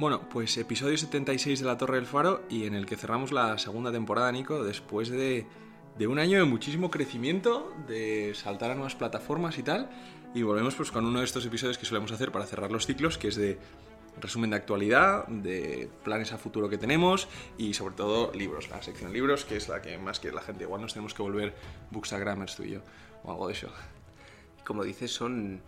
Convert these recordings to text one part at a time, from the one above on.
Bueno, pues episodio 76 de La Torre del Faro y en el que cerramos la segunda temporada, Nico, después de, de un año de muchísimo crecimiento, de saltar a nuevas plataformas y tal. Y volvemos pues con uno de estos episodios que solemos hacer para cerrar los ciclos, que es de resumen de actualidad, de planes a futuro que tenemos y sobre todo libros, la sección libros, que es la que más que la gente, igual nos tenemos que volver bookstagrammers tú y yo, o algo de eso. Como dices, son...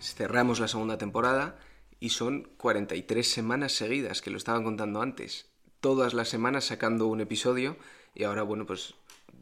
cerramos la segunda temporada y son 43 semanas seguidas, que lo estaban contando antes. Todas las semanas sacando un episodio y ahora, bueno, pues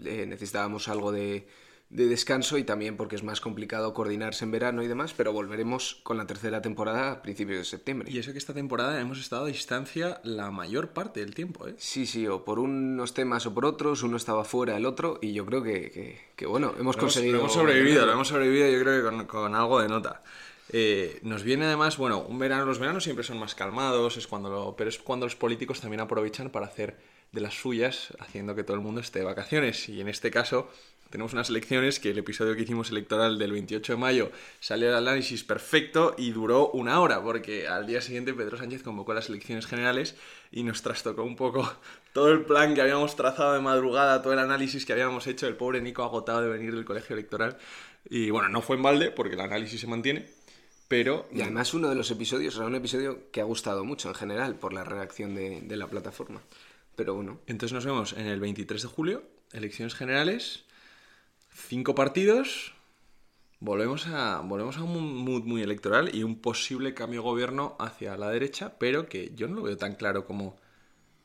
eh, necesitábamos algo de de descanso y también porque es más complicado coordinarse en verano y demás, pero volveremos con la tercera temporada a principios de septiembre. Y eso que esta temporada hemos estado a distancia la mayor parte del tiempo, ¿eh? Sí, sí, o por unos temas o por otros, uno estaba fuera, el otro, y yo creo que, que, bueno, hemos conseguido... Lo hemos sobrevivido, lo hemos sobrevivido yo creo que con, con algo de nota. Eh, nos viene además, bueno, un verano, los veranos siempre son más calmados, es cuando pero es cuando los políticos también aprovechan para hacer de las suyas, haciendo que todo el mundo esté de vacaciones. Y en este caso, tenemos unas elecciones que el episodio que hicimos electoral del 28 de mayo salió el análisis perfecto y duró una hora, porque al día siguiente Pedro Sánchez convocó las elecciones generales y nos trastocó un poco todo el plan que habíamos trazado de madrugada, todo el análisis que habíamos hecho, el pobre Nico agotado de venir del colegio electoral. Y bueno, no fue en balde, porque el análisis se mantiene, pero... Y además uno de los episodios era un episodio que ha gustado mucho en general por la reacción de, de la plataforma. Pero bueno. Entonces nos vemos en el 23 de julio, elecciones generales cinco partidos, volvemos a, volvemos a un mood muy electoral y un posible cambio de gobierno hacia la derecha, pero que yo no lo veo tan claro como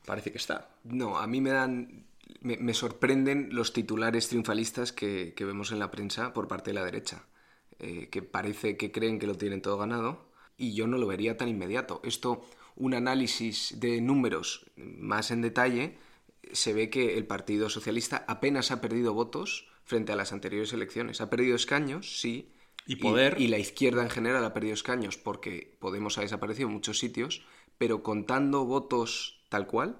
parece que está. No, a mí me dan... Me, sorprenden los titulares triunfalistas que, vemos en la prensa por parte de la derecha, eh, que parece que creen que lo tienen todo ganado y yo no lo vería tan inmediato. Esto, un análisis de números más en detalle, se ve que el Partido Socialista apenas ha perdido votos frente a las anteriores elecciones. Ha perdido escaños, sí. Y poder. Y, la izquierda en general ha perdido escaños porque Podemos ha desaparecido en muchos sitios, pero contando votos tal cual,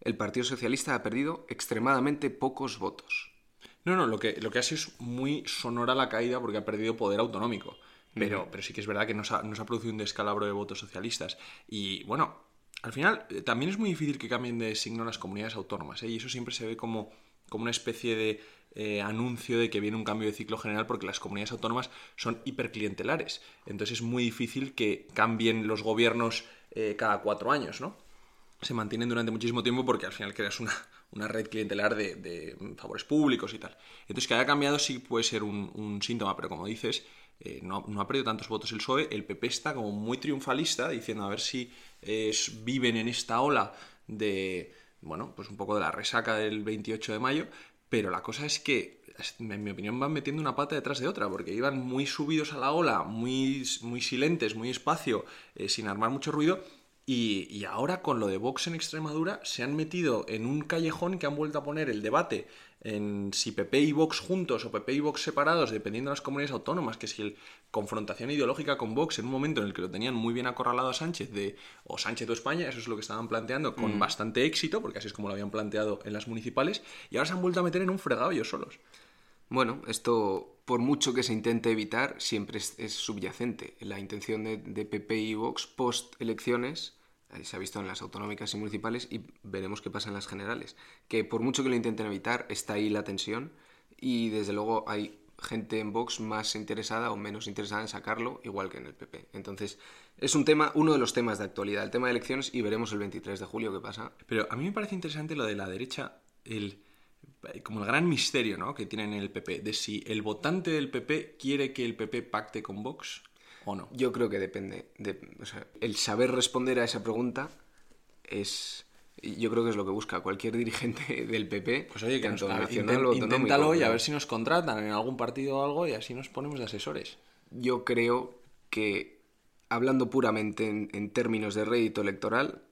el Partido Socialista ha perdido extremadamente pocos votos. No, no, lo que, lo que ha sido es muy sonora la caída porque ha perdido poder autonómico. Pero, pero sí que es verdad que nos ha, ha producido un descalabro de votos socialistas. Y bueno, al final eh, también es muy difícil que cambien de signo las comunidades autónomas. ¿eh? Y eso siempre se ve como, como una especie de eh, anuncio de que viene un cambio de ciclo general porque las comunidades autónomas son hiperclientelares. Entonces es muy difícil que cambien los gobiernos eh, cada cuatro años, ¿no? Se mantienen durante muchísimo tiempo porque al final creas una, una red clientelar de, favores públicos y tal. Entonces que haya cambiado sí puede ser un, síntoma, pero como dices, eh, no, ha perdido tantos votos el PSOE, el PP está como muy triunfalista diciendo a ver si viven en esta ola de, bueno, pues un poco de la resaca del 28 de mayo, pero la cosa es que, en mi opinión, van metiendo una pata detrás de otra, porque iban muy subidos a la ola, muy, muy silentes, muy espacio, eh, sin armar mucho ruido, y, ahora con lo de Vox en Extremadura se han metido en un callejón que han vuelto a poner el debate en si PP y Vox juntos o PP y Vox separados, dependiendo de las comunidades autónomas, que si el confrontación ideológica con Vox en un momento en el que lo tenían muy bien acorralado a Sánchez de o Sánchez o España, eso es lo que estaban planteando con mm. bastante éxito, porque así es como lo habían planteado en las municipales, y ahora se han vuelto a meter en un fregado ellos solos. Bueno, esto, por mucho que se intente evitar, siempre es, subyacente. La intención de, de PP y Vox post elecciones se ha visto en las autonómicas y municipales y veremos qué pasa en las generales. Que por mucho que lo intenten evitar, está ahí la tensión y desde luego hay gente en Vox más interesada o menos interesada en sacarlo, igual que en el PP. Entonces, es un tema, uno de los temas de actualidad, el tema de elecciones, y veremos el 23 de julio qué pasa. Pero a mí me parece interesante lo de la derecha, el como el gran misterio ¿no? que tienen en el PP, de si el votante del PP quiere que el PP pacte con Vox ¿O no? Yo creo que depende. De, el saber responder a esa pregunta es. Yo creo que es lo que busca cualquier dirigente del PP. Pues oye, que tanto nacional inténtalo y a ver si nos contratan en algún partido o algo y así nos ponemos de asesores. Yo creo que, hablando puramente en, términos de rédito electoral,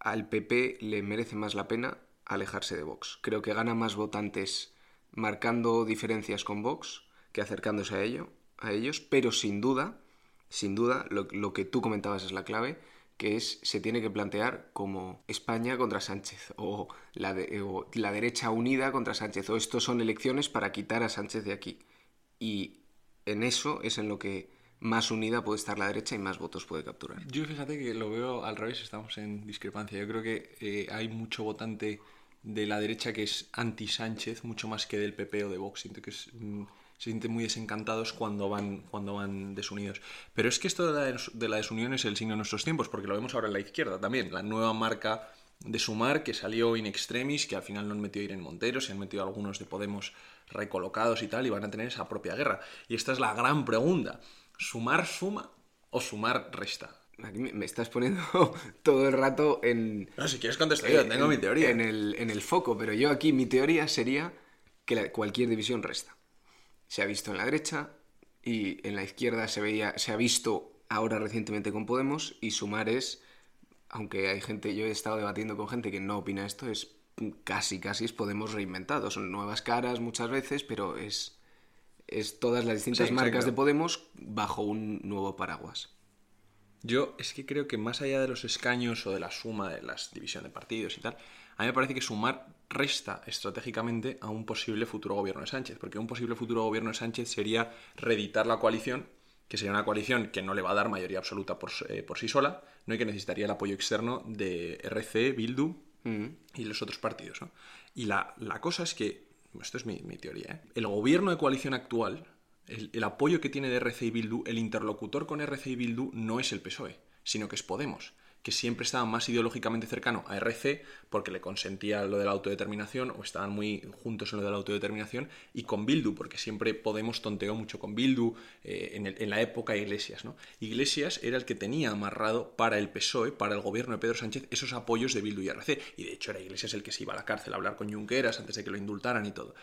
al PP le merece más la pena alejarse de Vox. Creo que gana más votantes marcando diferencias con Vox que acercándose a ello a ellos, pero sin duda, sin duda, lo, que tú comentabas es la clave, que es se tiene que plantear como España contra Sánchez o la, la derecha unida contra Sánchez o estos son elecciones para quitar a Sánchez de aquí. Y en eso es en lo que más unida puede estar la derecha y más votos puede capturar. Yo fíjate que lo veo al revés, estamos en discrepancia. Yo creo que eh, hay mucho votante de la derecha que es anti-Sánchez, mucho más que del PP o de Vox. Siento que mm, se sienten muy desencantados cuando van, cuando van desunidos. Pero es que esto de la, de la desunión es el signo de nuestros tiempos, porque lo vemos ahora en la izquierda también. La nueva marca de Sumar, que salió in extremis, que al final no han metido Irene Montero, se han metido algunos de Podemos recolocados y tal, y van a tener esa propia guerra. Y esta es la gran pregunta. ¿Sumar suma o sumar resta? Aquí me estás poniendo todo el rato en... No, si quieres contestar yo, tengo mi teoría. En el, en el, foco, pero yo aquí mi teoría sería que cualquier división resta. Se ha visto en la derecha y en la izquierda se, veía, se ha visto ahora recientemente con Podemos y sumar es, aunque hay gente, yo he estado debatiendo con gente que no opina esto, es casi, casi es Podemos reinventado. Son nuevas caras muchas veces, pero es, es todas las distintas marcas de Podemos bajo un nuevo paraguas. Yo es que creo que más allá de los escaños o de la suma de las divisiones de partidos y tal, a mí me parece que sumar resta estratégicamente a un posible futuro gobierno de Sánchez, porque un posible futuro gobierno de Sánchez sería reeditar la coalición, que sería una coalición que no le va a dar mayoría absoluta por, eh, por sí sola, no y que necesitaría el apoyo externo de RC, Bildu mm. y los otros partidos. Y la, cosa es que, esto es mi, teoría, ¿eh? el gobierno de coalición actual el, apoyo que tiene de RC y Bildu, el interlocutor con RC y Bildu no es el PSOE, sino que es Podemos, que siempre estaba más ideológicamente cercano a RC porque le consentía lo de la autodeterminación o estaban muy juntos en lo de la autodeterminación y con Bildu porque siempre Podemos tonteó mucho con Bildu eh, en, la época Iglesias. ¿no? Iglesias era el que tenía amarrado para el PSOE, para el gobierno de Pedro Sánchez, esos apoyos de Bildu y RC. Y de hecho era Iglesias el que se iba a la cárcel a hablar con Junqueras antes de que lo indultaran y todo.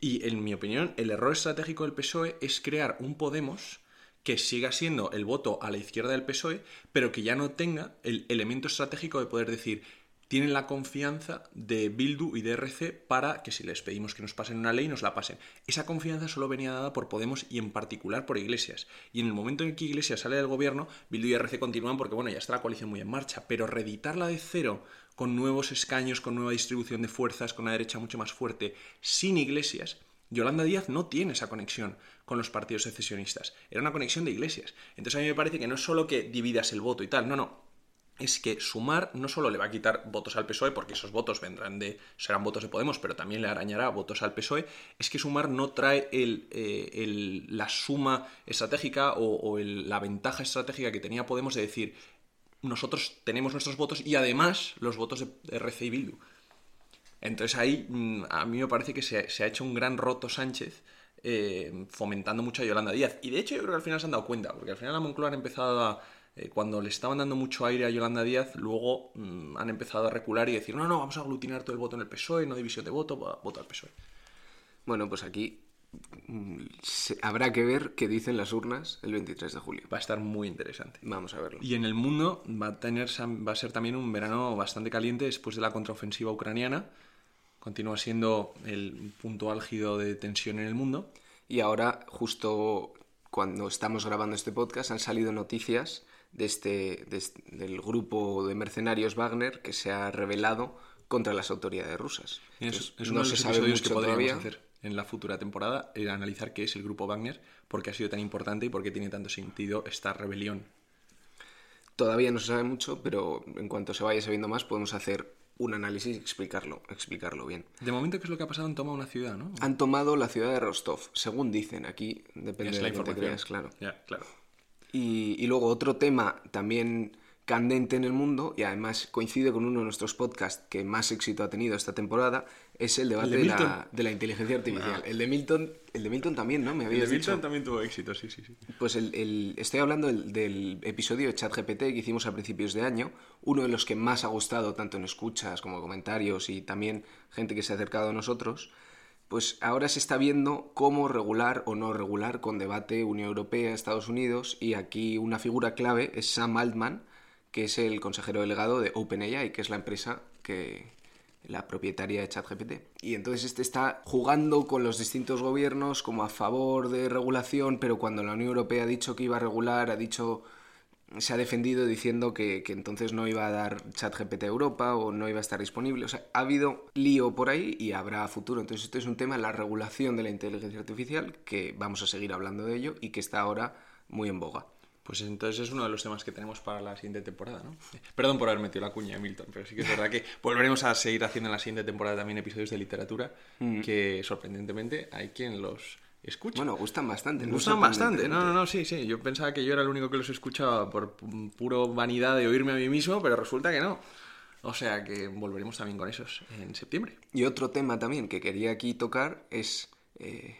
Y en mi opinión, el error estratégico del PSOE es crear un Podemos que siga siendo el voto a la izquierda del PSOE, pero que ya no tenga el elemento estratégico de poder decir, tienen la confianza de Bildu y de RC para que si les pedimos que nos pasen una ley, nos la pasen. Esa confianza solo venía dada por Podemos y en particular por Iglesias. Y en el momento en que Iglesias sale del gobierno, Bildu y RC continúan porque, bueno, ya está la coalición muy en marcha, pero reeditarla de cero con nuevos escaños, con nueva distribución de fuerzas, con una derecha mucho más fuerte, sin iglesias, Yolanda Díaz no tiene esa conexión con los partidos secesionistas. Era una conexión de iglesias. Entonces a mí me parece que no es solo que dividas el voto y tal, no, no. Es que sumar no solo le va a quitar votos al PSOE, porque esos votos vendrán de. serán votos de Podemos, pero también le arañará votos al PSOE. Es que sumar no trae el, eh, la suma estratégica o, la ventaja estratégica que tenía Podemos de decir, nosotros tenemos nuestros votos y además los votos de RC y Bildu. Entonces ahí mm, a mí me parece que se, ha hecho un gran roto Sánchez eh, fomentando mucho a Yolanda Díaz. Y de hecho yo creo que al final se han dado cuenta, porque al final la Moncloa han empezado a... Eh, cuando le estaban dando mucho aire a Yolanda Díaz, luego mm, han empezado a recular y decir, no, no, vamos a aglutinar todo el voto en el PSOE, no división de voto, voto al PSOE. Bueno, pues aquí habrá que ver qué dicen las urnas el 23 de julio. Va a estar muy interesante. Vamos a verlo. Y en el mundo va a, tener, va a ser también un verano bastante caliente después de la contraofensiva ucraniana. Continúa siendo el punto álgido de tensión en el mundo. Y ahora, justo cuando estamos grabando este podcast, han salido noticias de este, del grupo de mercenarios Wagner que se ha revelado contra las autoridades rusas. Es, no se sabe mucho que todavía. hacer en la futura temporada era analizar qué es el grupo Wagner, por qué ha sido tan importante y por qué tiene tanto sentido esta rebelión. Todavía no se sabe mucho, pero en cuanto se vaya sabiendo más podemos hacer un análisis y explicarlo, explicarlo bien. De momento, ¿qué es lo que ha pasado? Han tomado una ciudad, ¿no? Han tomado la ciudad de Rostov, según dicen. Aquí depende de la información. claro. claro. Y, y luego otro tema también candente en el mundo y además coincide con uno de nuestros podcasts que más éxito ha tenido esta temporada, es el debate de, la, inteligencia artificial. Ah. El, de Milton, el de Milton también, ¿no? Me el de Milton también tuvo éxito, sí, sí, sí. Pues el, estoy hablando del, episodio de ChatGPT que hicimos a principios de año, uno de los que más ha gustado tanto en escuchas como comentarios y también gente que se ha acercado a nosotros. Pues ahora se está viendo cómo regular o no regular con debate Unión Europea, Estados Unidos y aquí una figura clave es Sam Altman, que es el consejero delegado de OpenAI, que es la empresa que la propietaria de ChatGPT. Y entonces este está jugando con los distintos gobiernos como a favor de regulación, pero cuando la Unión Europea ha dicho que iba a regular, ha dicho se ha defendido diciendo que, que, entonces no iba a dar ChatGPT a Europa o no iba a estar disponible. O sea, ha habido lío por ahí y habrá futuro. Entonces, esto es un tema, la regulación de la inteligencia artificial, que vamos a seguir hablando de ello y que está ahora muy en boga. Pues entonces es uno de los temas que tenemos para la siguiente temporada, ¿no? Perdón por haber metido la cuña Milton, pero sí que es verdad que volveremos a seguir haciendo en la siguiente temporada también episodios de literatura Mm. que sorprendentemente hay quien los escucha. Bueno, gustan bastante. ¿no? gustan bastante. No, no, no, sí, sí. Yo pensaba que yo era el único que los escuchaba por pu- puro vanidad de oírme a mí mismo, pero resulta que no. O sea que volveremos también con esos en septiembre. Y otro tema también que quería aquí tocar es, eh,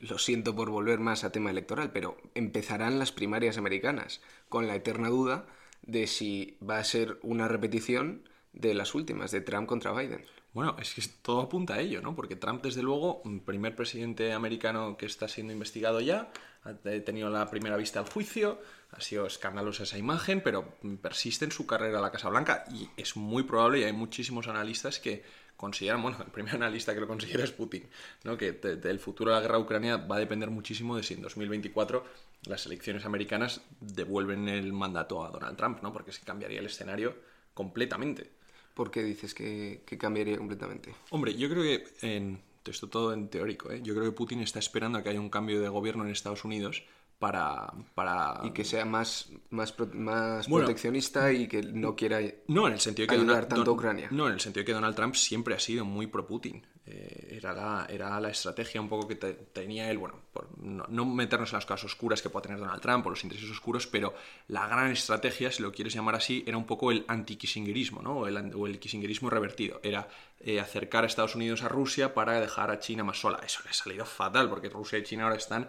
lo siento por volver más a tema electoral, pero empezarán las primarias americanas con la eterna duda de si va a ser una repetición de las últimas, de Trump contra Biden. Bueno, es que todo apunta a ello, ¿no? Porque Trump, desde luego, mm, primer presidente americano que está siendo investigado ya, ha te- tenido la primera vista al juicio, ha sido escandalosa esa imagen, pero persiste en su carrera la Casa Blanca y es muy probable, y hay muchísimos analistas que consideran, bueno, el primer analista que lo considera es Putin, ¿no? Que de- del futuro de la guerra de Ucrania va a depender muchísimo de si en 2024 las elecciones americanas devuelven el mandato a Donald Trump, ¿no? Porque se cambiaría el escenario completamente. ¿Por qué dices que, cambiaría completamente? Hombre, yo creo que en esto todo en teórico, ¿eh? yo creo que Putin está esperando a que haya un cambio de gobierno en Estados Unidos para, para... Y que sea más, más, más Bueno. proteccionista y que no quiera... No, en el sentido de que ayudar Donald, tanto a Ucrania. No, en el sentido de que Donald Trump siempre ha sido muy pro Putin. Eh, era, la, era la estrategia un poco que te- tenía él, bueno, por no, no meternos en las cosas oscuras que pueda tener Donald Trump o los intereses oscuros, pero la gran estrategia, si lo quieres llamar así, era un poco el anti-kissingerismo, ¿no? O el, an- o el kissingerismo revertido. Era eh, acercar a Estados Unidos a Rusia para dejar a China más sola. Eso le ha salido fatal, porque Rusia y China ahora están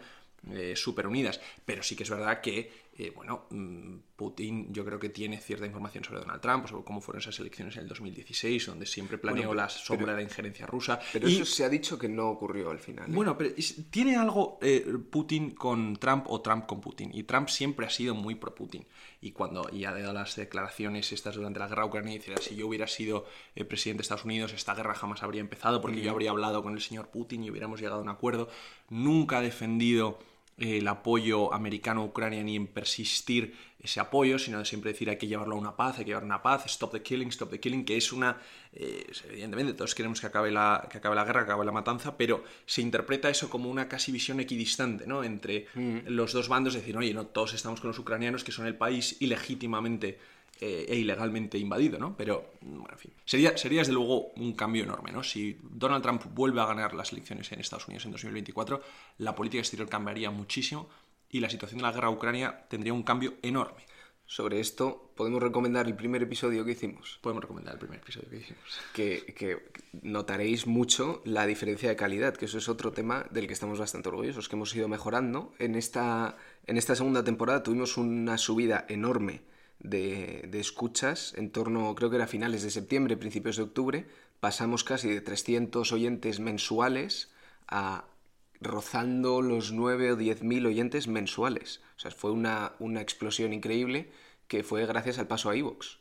eh, súper unidas. Pero sí que es verdad que, eh, bueno, mm, Putin yo creo que tiene cierta información sobre Donald Trump, sobre cómo fueron esas elecciones en el 2016, donde siempre planeó Bueno, la sombra de la injerencia rusa. Pero Y- eso se ha dicho que no ocurrió al final. ¿eh? bueno, pero tiene algo eh, Putin con Trump o Trump con Putin. Y Trump siempre ha sido muy pro Putin. Y cuando y ha dado las declaraciones estas durante la guerra ucraniana, decía, si yo hubiera sido presidente de Estados Unidos, esta guerra jamás habría empezado porque yo habría hablado con el señor Putin y hubiéramos llegado a un acuerdo. Nunca ha defendido el apoyo americano a Ucrania ni en persistir ese apoyo, sino de siempre decir hay que llevarlo a una paz, hay que llevar una paz, stop the killing, stop the killing, que es una... eh, evidentemente todos queremos que acabe, la, que acabe la guerra, que acabe la matanza, pero se interpreta eso como una casi visión equidistante, ¿no? Entre los dos bandos, decir, oye, no, todos estamos con los ucranianos, que son el país ilegítimamente eh, e ilegalmente invadido, ¿no? Pero, bueno, en fin. Sería, sería desde luego un cambio enorme, ¿no? Si Donald Trump vuelve a ganar las elecciones en Estados Unidos en 2024, la política exterior cambiaría muchísimo y la situación de la guerra a Ucrania tendría un cambio enorme. Sobre esto podemos recomendar el primer episodio que hicimos. Podemos recomendar el primer episodio que hicimos. que, que notaréis mucho la diferencia de calidad, que eso es otro tema del que estamos bastante orgullosos, que hemos ido mejorando. En esta, en esta segunda temporada tuvimos una subida enorme de, de escuchas, en torno, creo que era finales de septiembre, principios de octubre, pasamos casi de 300 oyentes mensuales a rozando los 9 o 10 mil oyentes mensuales. O sea, fue una, una explosión increíble que fue gracias al paso a iVoox.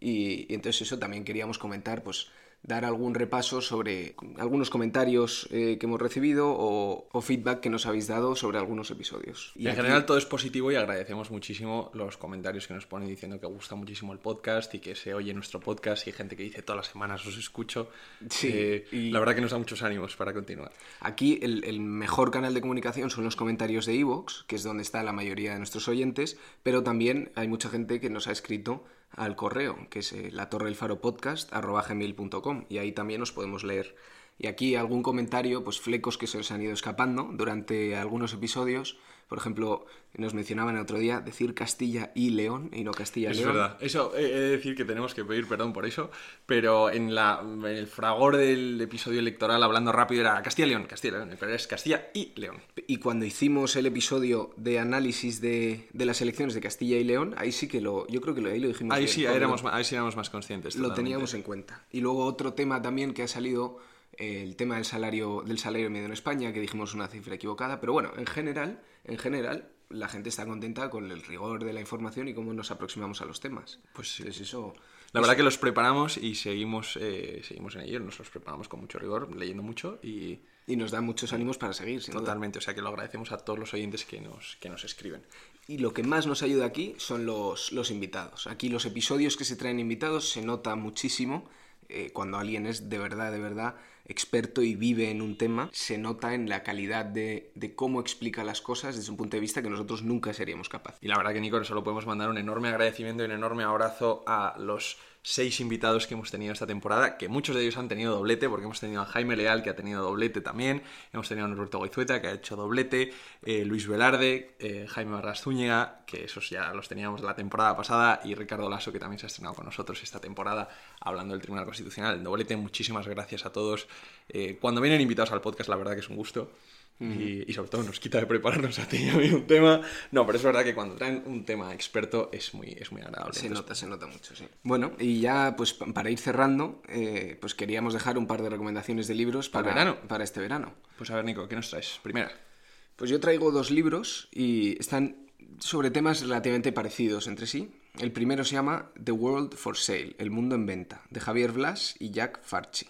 Y, y entonces eso también queríamos comentar, pues dar algún repaso sobre algunos comentarios eh, que hemos recibido o, o feedback que nos habéis dado sobre algunos episodios. Y en aquí- general todo es positivo y agradecemos muchísimo los comentarios que nos ponen diciendo que gusta muchísimo el podcast y que se oye nuestro podcast y gente que dice todas las semanas os escucho. Sí, Eh, y- La verdad que nos da muchos ánimos para continuar. Aquí el, el mejor canal de comunicación son los comentarios de iVoox, que es donde está la mayoría de nuestros oyentes, pero también hay mucha gente que nos ha escrito al correo, que es eh, la torre del faro podcast gmail.com y ahí también os podemos leer. Y aquí algún comentario, pues flecos que se os han ido escapando durante algunos episodios. Por ejemplo, nos mencionaban el otro día decir Castilla y León y no Castilla y Es León. verdad. Eso, he de decir que tenemos que pedir perdón por eso, pero en, la, en el fragor del episodio electoral, hablando rápido, era Castilla y León, Castilla y León, pero es Castilla y León. Y cuando hicimos el episodio de análisis de, de las elecciones de Castilla y León, ahí sí que lo, yo creo que lo, ahí lo dijimos. Ahí bien, sí, ahí éramos, ahí sí éramos más conscientes. lo teníamos en cuenta. Y luego otro tema también que ha salido, el tema del salario, del salario medio en España, que dijimos una cifra equivocada, pero bueno, en general, en general, la gente está contenta con el rigor de la información y cómo nos aproximamos a los temas. Pues sí. Entonces eso. La verdad que los preparamos y seguimos, eh, seguimos en ello, nos los preparamos con mucho rigor, leyendo mucho y Y nos da muchos ánimos para seguir, sin duda. totalmente, o sea que lo agradecemos a todos los oyentes que nos, que nos escriben. Y lo que más nos ayuda aquí son los, los invitados. Aquí los episodios que se traen invitados se nota muchísimo eh, cuando alguien es de verdad, de verdad experto y vive en un tema, se nota en la calidad de, cómo explica las cosas desde un punto de vista que nosotros nunca seríamos capaces. Y la verdad que Nico, solo podemos mandar un enorme agradecimiento y un enorme abrazo a los seis invitados que hemos tenido esta temporada, que muchos de ellos han tenido doblete, porque hemos tenido a Jaime Leal, que ha tenido doblete también, hemos tenido a Norberto Goizueta, que ha hecho doblete, eh, Luis Velarde, eh, Jaime Barras Zúñiga, que esos ya los teníamos la temporada pasada, y Ricardo Lasso, que también se ha estrenado con nosotros esta temporada, hablando del Tribunal Constitucional, el doblete. Muchísimas gracias a todos. Eh, cuando vienen invitados al podcast, la verdad que es un gusto y, sobre todo nos quita de prepararnos a ti y a mí un tema. No, pero es verdad que cuando traen un tema experto es muy, es muy agradable. Se nota, se nota mucho, sí. Bueno, y ya pues para ir cerrando, eh, pues queríamos dejar un par de recomendaciones de libros para, verano? para este verano. Pues a ver, Nico, ¿qué nos traes? Primera. Pues yo traigo dos libros y están sobre temas relativamente parecidos entre sí. El primero se llama The World for Sale, El Mundo en Venta, de Javier Blas y Jack Farchi.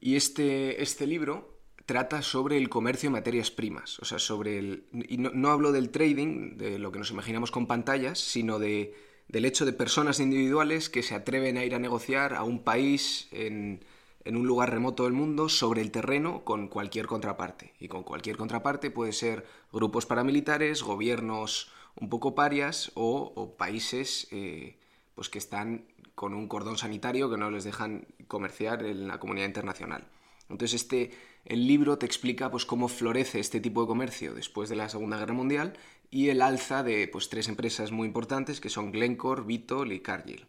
Y este, este libro trata sobre el comercio de materias primas. O sea, sobre el. Y no, hablo del trading, de lo que nos imaginamos con pantallas, sino de, del hecho de personas individuales que se atreven a ir a negociar a un país en, un lugar remoto del mundo sobre el terreno con cualquier contraparte. Y con cualquier contraparte puede ser grupos paramilitares, gobiernos un poco parias o, países eh, pues que están con un cordón sanitario que no les dejan comerciar en la comunidad internacional. Entonces este el libro te explica pues, cómo florece este tipo de comercio después de la Segunda Guerra Mundial y el alza de pues, tres empresas muy importantes que son Glencore, Vitol y Cargill.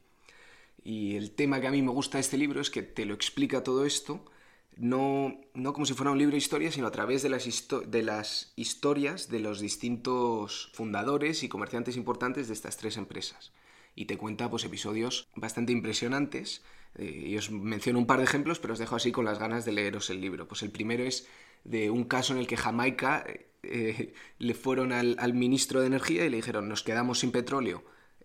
Y el tema que a mí me gusta de este libro es que te lo explica todo esto, no, no como si fuera un libro de historia, sino a través de las, de las historias de los distintos fundadores y comerciantes importantes de estas tres empresas. Y te cuenta pues, episodios bastante impresionantes eh, y os menciono un par de ejemplos, pero os dejo así con las ganas de leeros el libro. Pues el primero es de un caso en el que Jamaica eh, le fueron al, ministro de Energía y le dijeron, nos quedamos sin petróleo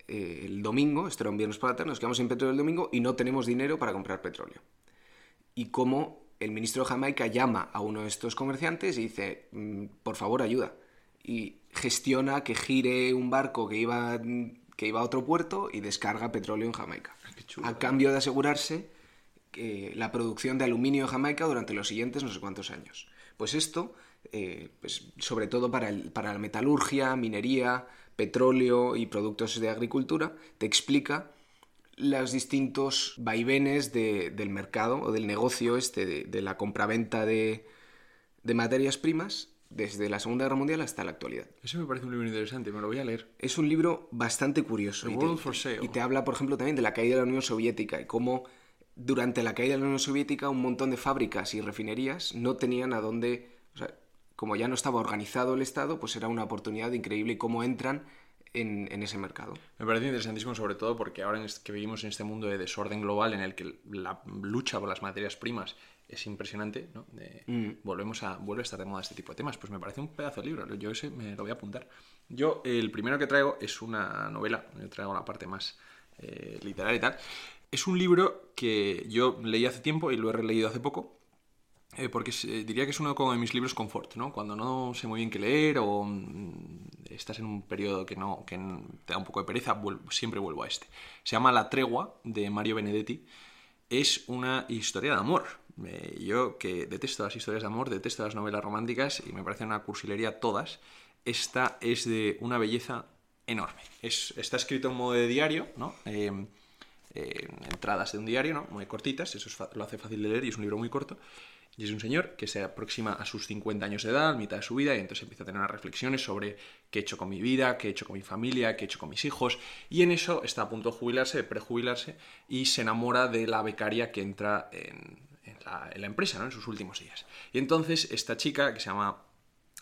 eh, el domingo, esto era un viernes por la tarde, nos quedamos sin petróleo el domingo y no tenemos dinero para comprar petróleo. Y cómo el ministro de Jamaica llama a uno de estos comerciantes y dice, mm, por favor, ayuda. Y gestiona que gire un barco que iba, que iba a otro puerto y descarga petróleo en Jamaica a cambio de asegurarse que la producción de aluminio en Jamaica durante los siguientes no sé cuántos años. Pues esto, eh, pues sobre todo para, la metalurgia, minería, petróleo y productos de agricultura, te explica los distintos vaivenes del mercado o del negocio este de, la compraventa de, de materias primas desde la Segunda Guerra Mundial hasta la actualidad. Eso me parece un libro interesante, me lo voy a leer. Es un libro bastante curioso. y, te, y te habla, por ejemplo, también de la caída de la Unión Soviética y cómo durante la caída de la Unión Soviética un montón de fábricas y refinerías no tenían a dónde... O sea, como ya no estaba organizado el Estado, pues era una oportunidad increíble y cómo entran en, en, ese mercado. Me parece interesantísimo sobre todo porque ahora que vivimos en este mundo de desorden global en el que la lucha por las materias primas es impresionante, ¿no? Mm. Volvemos a, vuelve a estar de moda este tipo de temas. Pues me parece un pedazo de libro, yo ese me lo voy a apuntar. Yo, el primero que traigo es una novela, yo traigo la parte más eh, literaria y tal. Es un libro que yo leí hace tiempo y lo he releído hace poco, eh, porque diría que es uno de mis libros confort, ¿no? Cuando no sé muy bien qué leer o mm, estás en un periodo que, no, que te da un poco de pereza, siempre vuelvo a este. Se llama La tregua, de Mario Benedetti. Es una historia de amor, yo que detesto las historias de amor, detesto las novelas románticas y me parece una cursilería todas, esta es de una belleza enorme. Es, está escrito en modo de diario, ¿no? Em, entradas de un diario, ¿no? Muy cortitas, eso lo hace fácil de leer y es un libro muy corto. Y es un señor que se aproxima a sus 50 años de edad, mitad de su vida, y entonces empieza a tener unas reflexiones sobre qué he hecho con mi vida, qué he hecho con mi familia, qué he hecho con mis hijos. Y en eso está a punto de jubilarse, de prejubilarse, y se enamora de la becaria que entra en, en la, empresa, ¿no? En sus últimos días. Y entonces esta chica, que se llama,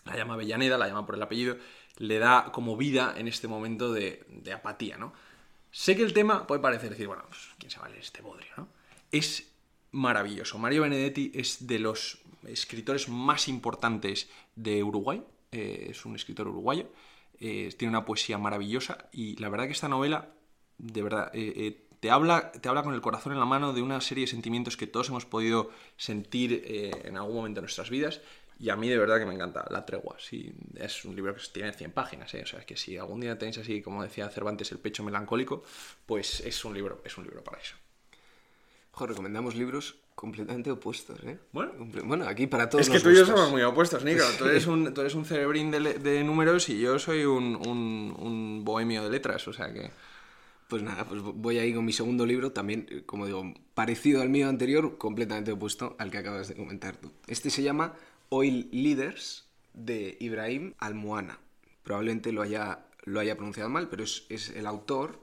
la llama Avellaneda, la llama por el apellido, le da como vida en este momento de, apatía, ¿no? Sé que el tema puede parecer decir, bueno, pues, ¿quién se vale este bodrio, no? Es maravilloso. Mario Benedetti es de los escritores más importantes de Uruguay. Eh, es un escritor uruguayo. Eh, tiene una poesía maravillosa y la verdad que esta novela, de verdad, eh, te habla, te habla con el corazón en la mano de una serie de sentimientos que todos hemos podido sentir eh, en algún momento de nuestras vidas. Y a mí de verdad que me encanta La Tregua. Sí, es un libro que tiene 100 páginas. ¿eh? O sea, es que si algún día tenéis así, como decía Cervantes, el pecho melancólico, pues es un libro, es un libro para eso. Ojo, recomendamos libros completamente opuestos, ¿eh? Bueno. Bueno, aquí para todos Es que los tú y yo gustos. somos muy opuestos, Nico. Tú eres un, tú eres un cerebrín de, de números y yo soy un, un- un bohemio de letras, o sea que... Pues nada, pues voy ahí con mi segundo libro, también, eh, como digo, parecido al mío anterior, completamente opuesto al que acabas de comentar tú. Este se llama Oil Leaders, de Ibrahim Al-Muana. Probablemente lo haya, lo haya pronunciado mal, pero es, es el autor,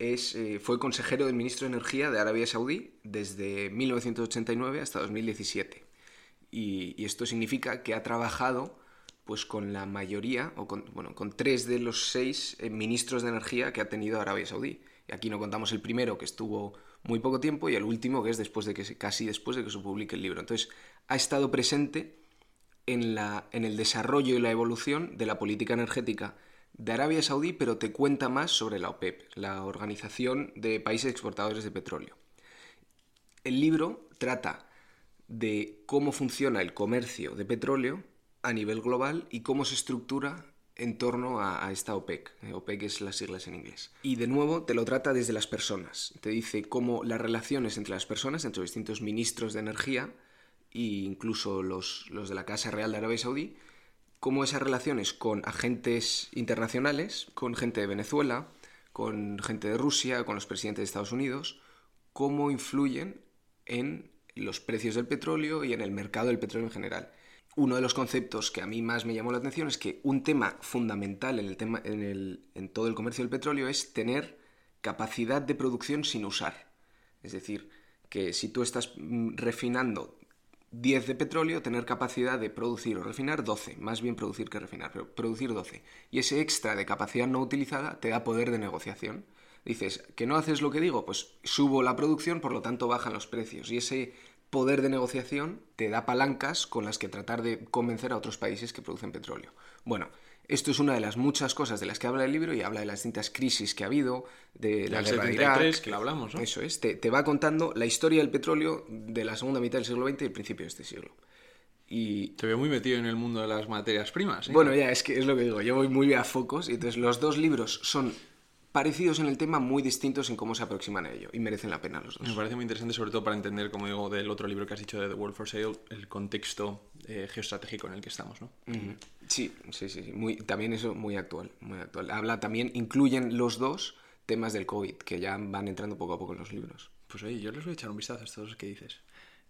es, eh, fue consejero del ministro de Energía de Arabia Saudí desde 1989 hasta 2017. Y, y esto significa que ha trabajado pues con la mayoría, o con, bueno, con tres de los seis eh, ministros de energía que ha tenido Arabia Saudí. Y aquí no contamos el primero, que estuvo muy poco tiempo, y el último, que es después de que casi después de que se publique el libro. Entonces, ha estado presente en, la, en el desarrollo y la evolución de la política energética de Arabia Saudí, pero te cuenta más sobre la OPEP, la Organización de Países Exportadores de Petróleo. El libro trata de cómo funciona el comercio de petróleo a nivel global y cómo se estructura en torno a, esta OPEC. Eh, OPEC es las siglas en inglés. Y de nuevo te lo trata desde las personas. Te dice cómo las relaciones entre las personas, entre distintos ministros de energía e incluso los, los de la Casa Real de Arabia Saudí, cómo esas relaciones con agentes internacionales, con gente de Venezuela, con gente de Rusia, con los presidentes de Estados Unidos, cómo influyen en los precios del petróleo y en el mercado del petróleo en general. Uno de los conceptos que a mí más me llamó la atención es que un tema fundamental en, el tema, en, el, en todo el comercio del petróleo es tener capacidad de producción sin usar. Es decir, que si tú estás mm, refinando 10 de petróleo, tener capacidad de producir o refinar 12, más bien producir que refinar, pero producir 12. Y ese extra de capacidad no utilizada te da poder de negociación. Dices, ¿que no haces lo que digo? Pues subo la producción, por lo tanto bajan los precios. Y ese poder de negociación te da palancas con las que tratar de convencer a otros países que producen petróleo. Bueno, esto es una de las muchas cosas de las que habla el libro y habla de las distintas crisis que ha habido, de la Del guerra de 73, Irak, que hablamos, ¿no? Eso es, te, te va contando la historia del petróleo de la segunda mitad del siglo XX y el principio de este siglo. Y Te veo muy metido en el mundo de las materias primas. ¿eh? bueno, ya, es que es lo que digo, yo voy muy a focos y entonces los dos libros son parecidos en el tema, muy distintos en cómo se aproximan a ello y merecen la pena los Me dos. parece muy interesante, sobre todo para entender, como digo, del otro libro que has dicho de The World for Sale, el contexto eh, geoestratégico en el que estamos, ¿no? Sí, sí, sí, sí, muy, también eso muy actual, muy actual. Habla también, incluyen los dos temas del COVID, que ya van entrando poco a poco en los libros. Pues oye, yo les voy a echar un vistazo a estos que dices.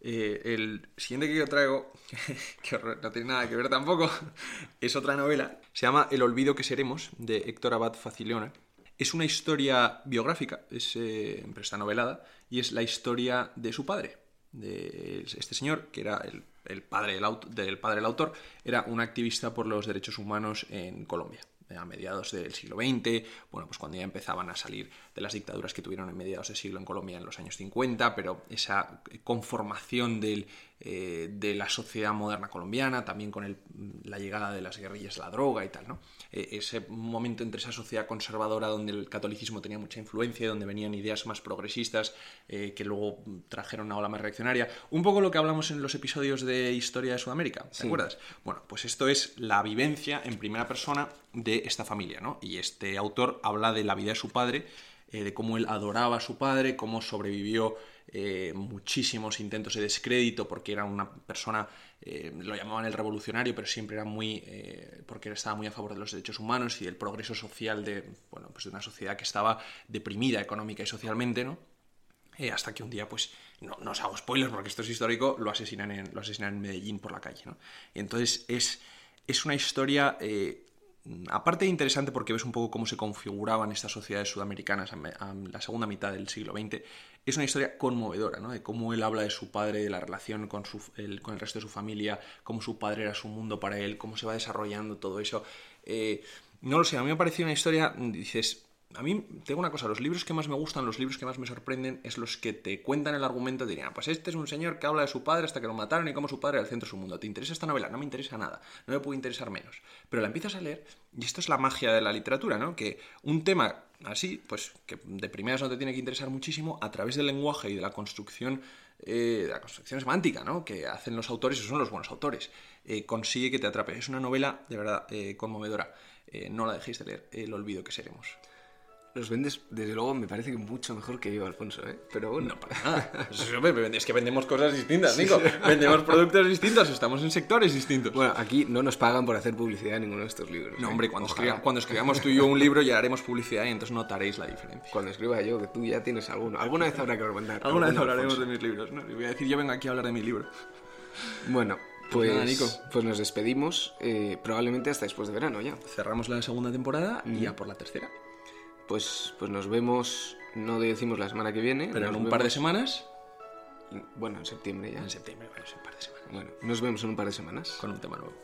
Eh, el siguiente que yo traigo, que horror, no tiene nada que ver tampoco, es otra novela. Se llama El olvido que seremos, de Héctor Abad Faciliona. Es una historia biográfica, es, eh, pero está novelada, y es la historia de su padre, de este señor, que era el, el padre del, aut- del padre del autor, era un activista por los derechos humanos en Colombia a mediados del siglo XX, bueno, pues cuando ya empezaban a salir de las dictaduras que tuvieron en mediados de siglo en Colombia en los años 50, pero esa conformación del, eh, de la sociedad moderna colombiana, también con el- la llegada de las guerrillas a la droga y tal, ¿no? Eh, ese momento entre esa sociedad conservadora donde el catolicismo tenía mucha influencia, donde venían ideas más progresistas eh, que luego trajeron una ola más reaccionaria. Un poco lo que hablamos en los episodios de Historia de Sudamérica, ¿te Sí. acuerdas? Bueno, pues esto es la vivencia en primera persona de esta familia, ¿no? Y este autor habla de la vida de su padre, de cómo él adoraba a su padre, cómo sobrevivió eh, muchísimos intentos de descrédito porque era una persona, eh, lo llamaban el revolucionario, pero siempre era muy, eh, porque estaba muy a favor de los derechos humanos y del progreso social de, bueno, pues de una sociedad que estaba deprimida económica y socialmente, ¿no? Eh, hasta que un día, pues, no, no os hago spoilers porque esto es histórico, lo asesinan en, lo asesinan en Medellín por la calle, ¿no? Entonces es, es una historia, aparte de interesante porque ves un poco cómo se configuraban estas sociedades sudamericanas a, la segunda mitad del siglo XX, es una historia conmovedora, ¿no? De cómo él habla de su padre, de la relación con, su, el, con el resto de su familia, cómo su padre era su mundo para él, cómo se va desarrollando todo eso. Eh, no lo sé, a mí me pareció una historia, dices, a mí tengo una cosa, los libros que más me gustan, los libros que más me sorprenden, es los que te cuentan el argumento de dirían, pues este es un señor que habla de su padre hasta que lo mataron y cómo su padre era el centro de su mundo. ¿Te interesa esta novela? No me interesa nada, no me puede interesar menos. Pero la empiezas a leer y esto es la magia de la literatura, ¿no? Que un tema así, pues que de primeras no te tiene que interesar muchísimo, a través del lenguaje y de la construcción eh, de la construcción semántica, ¿no? Que hacen los autores, esos son los buenos autores, eh, consigue que te atrape. Es una novela de verdad eh, conmovedora. No la dejéis de leer, El olvido que seremos. Los vendes, desde luego, me parece que mucho mejor que yo, Alfonso, ¿eh? Pero bueno. No, para nada. Es- que vendemos cosas distintas, Nico. Vendemos productos distintos, estamos en sectores distintos. Bueno, aquí no nos pagan por hacer publicidad en ninguno de estos libros. No, ¿eh? hombre, cuando, Ojalá. escriba- cuando escribamos tú y yo un libro ya haremos publicidad y entonces notaréis la diferencia. Cuando escriba yo, que tú ya tienes alguno. Alguna vez habrá que recomendar. Alguna vez hablaremos Alfonso. de mis libros, ¿no? Y voy a decir, yo vengo aquí a hablar de mi libro. Bueno, pues, nada, Nico. pues nos despedimos, eh, probablemente hasta después de verano ya. Cerramos la segunda temporada y ya por la tercera. Pues, pues nos vemos, no decimos la semana que viene. Pero en un par de semanas, Bueno, en septiembre ya. en septiembre, bueno, es un par de semanas, Bueno, nos vemos en un par de semanas. con un tema nuevo.